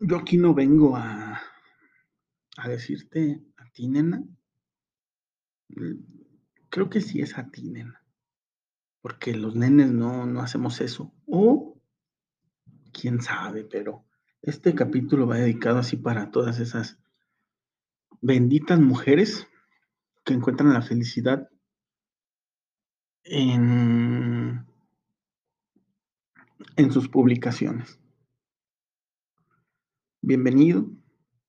yo aquí no vengo a, a decirte a ti, nena. Creo que sí es a ti, nena. Porque los nenes no, no hacemos eso. O quién sabe, pero este capítulo va dedicado así para todas esas benditas mujeres que encuentran la felicidad en, en sus publicaciones. Bienvenido,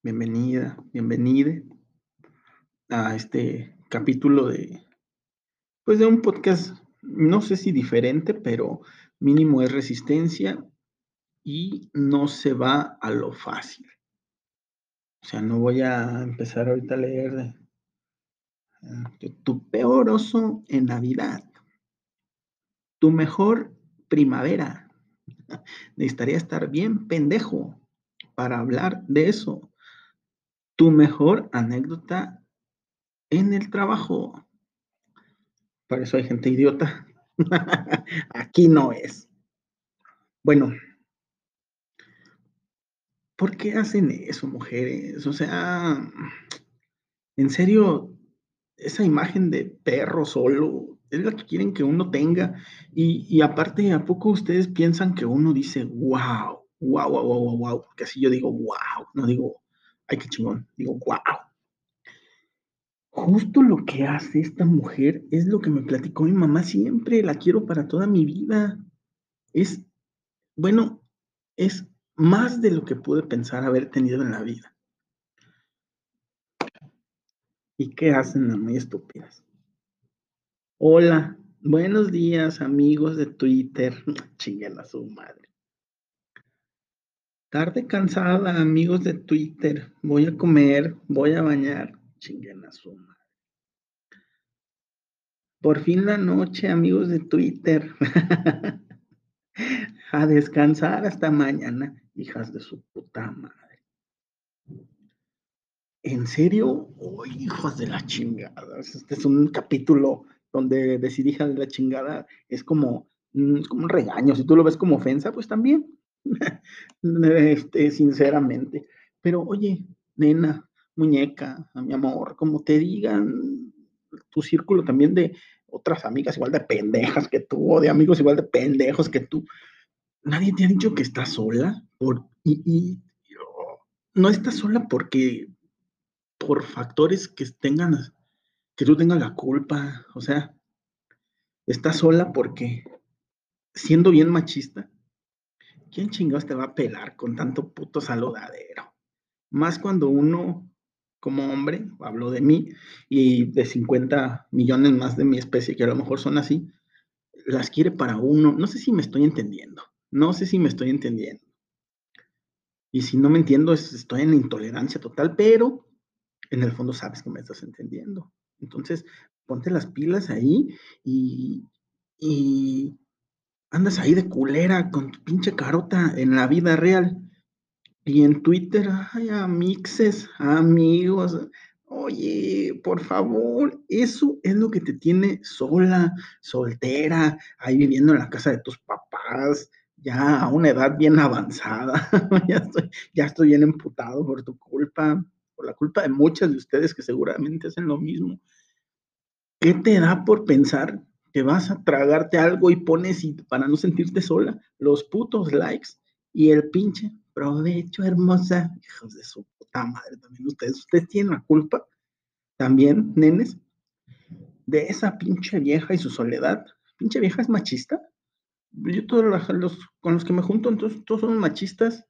bienvenida, bienvenide a este capítulo de, pues de un podcast, no sé si diferente, pero mínimo es resistencia y no se va a lo fácil. O sea, no voy a empezar ahorita a leer eh, tu peor oso en Navidad, tu mejor primavera. Necesitaría estar bien pendejo para hablar de eso. Tu mejor anécdota en el trabajo. Por eso hay gente idiota. Aquí no es. Bueno, ¿por qué hacen eso, mujeres? O sea, en serio, esa imagen de perro solo es la que quieren que uno tenga. Y, y aparte, ¿a poco ustedes piensan que uno dice, wow, wow, wow, wow, wow, Que así yo digo, wow, no digo, ay, qué chingón, digo, wow. Justo lo que hace esta mujer es lo que me platicó mi mamá siempre, la quiero para toda mi vida. Es, bueno, es más de lo que pude pensar haber tenido en la vida. ¿Y qué hacen las muy estúpidas? Hola, buenos días amigos de Twitter. Chinguen a su madre. Tarde cansada, amigos de Twitter. Voy a comer, voy a bañar. Chinguen a su madre. Por fin la noche, amigos de Twitter. a descansar hasta mañana, hijas de su puta madre. ¿En serio? Oh, hijos de la chingada. Este es un capítulo donde decir hija de la chingada es como, mm, como un regaño. Si tú lo ves como ofensa, pues también. este, sinceramente. Pero oye, nena, muñeca, mi amor, como te digan, tu círculo también de otras amigas igual de pendejas que tú, o de amigos igual de pendejos que tú. Nadie te ha dicho que estás sola por, y, no estás sola porque por factores que tengan, que tú tengas la culpa, o sea, estás sola porque siendo bien machista, ¿quién chingados te va a pelar con tanto puto saludadero? Más cuando uno, como hombre, hablo de mí y de 50 millones más de mi especie, que a lo mejor son así, las quiere para uno. No sé si me estoy entendiendo. No sé si me estoy entendiendo. Y si no me entiendo, estoy en intolerancia total, pero en el fondo sabes que me estás entendiendo. Entonces, ponte las pilas ahí y, y andas ahí de culera con tu pinche carota en la vida real. Y en Twitter, ay, amixes, amigos, oye, por favor, eso es lo que te tiene sola, soltera, ahí viviendo en la casa de tus papás, ya a una edad bien avanzada. ya, estoy, ya estoy bien emputado por tu culpa, por la culpa de muchas de ustedes que seguramente hacen lo mismo. ¿Qué te da por pensar que vas a tragarte algo y pones y, para no sentirte sola los putos likes y el pinche provecho hermosa, hijos de su puta madre también ustedes, ustedes tienen la culpa también, nenes, de esa pinche vieja y su soledad. Pinche vieja es machista. Yo todos los, con los que me junto, entonces todos son machistas.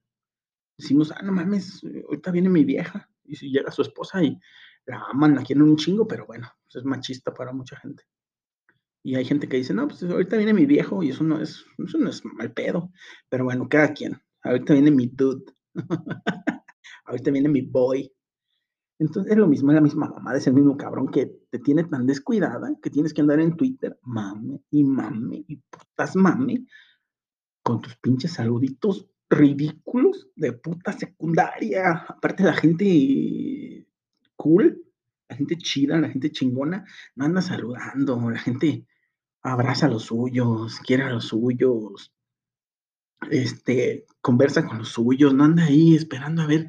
Decimos, ah, no mames, ahorita viene mi vieja. Y si llega su esposa y la aman, la quieren un chingo, pero bueno, pues es machista para mucha gente. Y hay gente que dice, no, pues ahorita viene mi viejo y eso no es, eso no es mal pedo. Pero bueno, cada quien. Ahorita viene mi dude. ahorita viene mi boy. Entonces es lo mismo, es la misma mamá, es el mismo cabrón que te tiene tan descuidada que tienes que andar en Twitter, mame y mame y putas mame, con tus pinches saluditos ridículos de puta secundaria. Aparte la gente cool, la gente chida, la gente chingona, no anda saludando, la gente abraza a los suyos, quiere a los suyos. este, conversa con los suyos, no anda ahí esperando a ver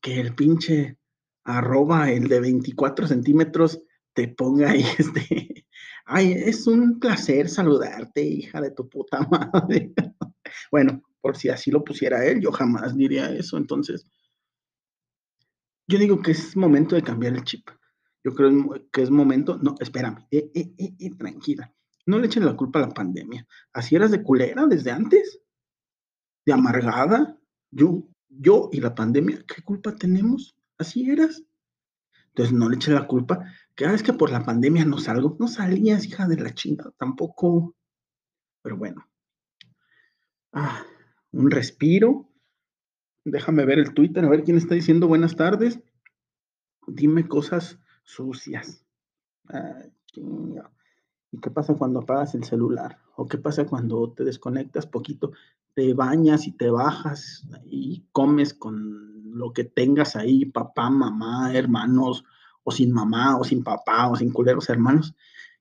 que el pinche arroba, el de 24 centímetros, te ponga ahí este, ay, es un placer saludarte, hija de tu puta madre. bueno, por si así lo pusiera él, yo jamás diría eso, entonces, yo digo que es momento de cambiar el chip. Yo creo que es momento, no, espérame, eh, eh, eh, tranquila, no le echen la culpa a la pandemia. ¿Así eras de culera desde antes? ¿De amargada? Yo, yo y la pandemia, ¿qué culpa tenemos? Así eras. Entonces no le eches la culpa. Que ah, es que por la pandemia no salgo. No salías, hija de la chingada, tampoco. Pero bueno. Ah, un respiro. Déjame ver el Twitter, a ver quién está diciendo buenas tardes. Dime cosas sucias. ¿Y qué pasa cuando apagas el celular? ¿O qué pasa cuando te desconectas poquito? Te bañas y te bajas y comes con lo que tengas ahí, papá, mamá, hermanos, o sin mamá, o sin papá, o sin culeros hermanos,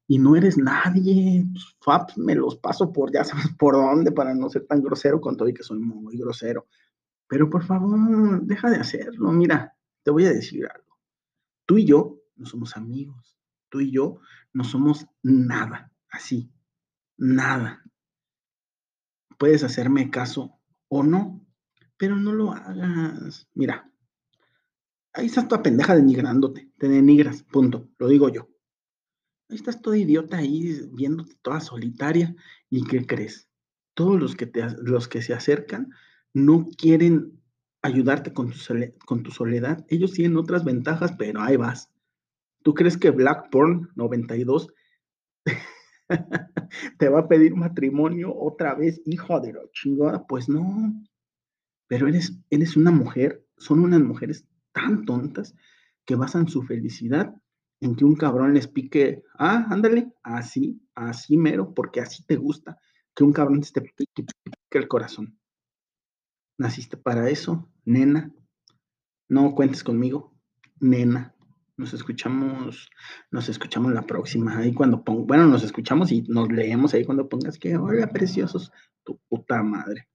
y no eres nadie. Faps me los paso por ya sabes por dónde para no ser tan grosero con todo y que soy muy grosero. Pero por favor, deja de hacerlo. Mira, te voy a decir algo. Tú y yo no somos amigos. Tú y yo no somos nada, así, nada. Puedes hacerme caso o no, pero no lo hagas. Mira, ahí estás toda pendeja denigrándote, te denigras, punto, lo digo yo. Ahí estás toda idiota ahí viéndote toda solitaria y ¿qué crees? Todos los que, te, los que se acercan no quieren ayudarte con tu, con tu soledad. Ellos tienen otras ventajas, pero ahí vas. ¿Tú crees que Blackburn 92 te va a pedir matrimonio otra vez, hijo de la chingada? Pues no. Pero eres, eres una mujer, son unas mujeres tan tontas que basan su felicidad en que un cabrón les pique, ah, ándale, así, así mero, porque así te gusta, que un cabrón te pique el corazón. Naciste para eso, nena. No cuentes conmigo, nena. Nos escuchamos, nos escuchamos la próxima. Ahí cuando pongo, bueno, nos escuchamos y nos leemos ahí cuando pongas que hola preciosos, tu puta madre.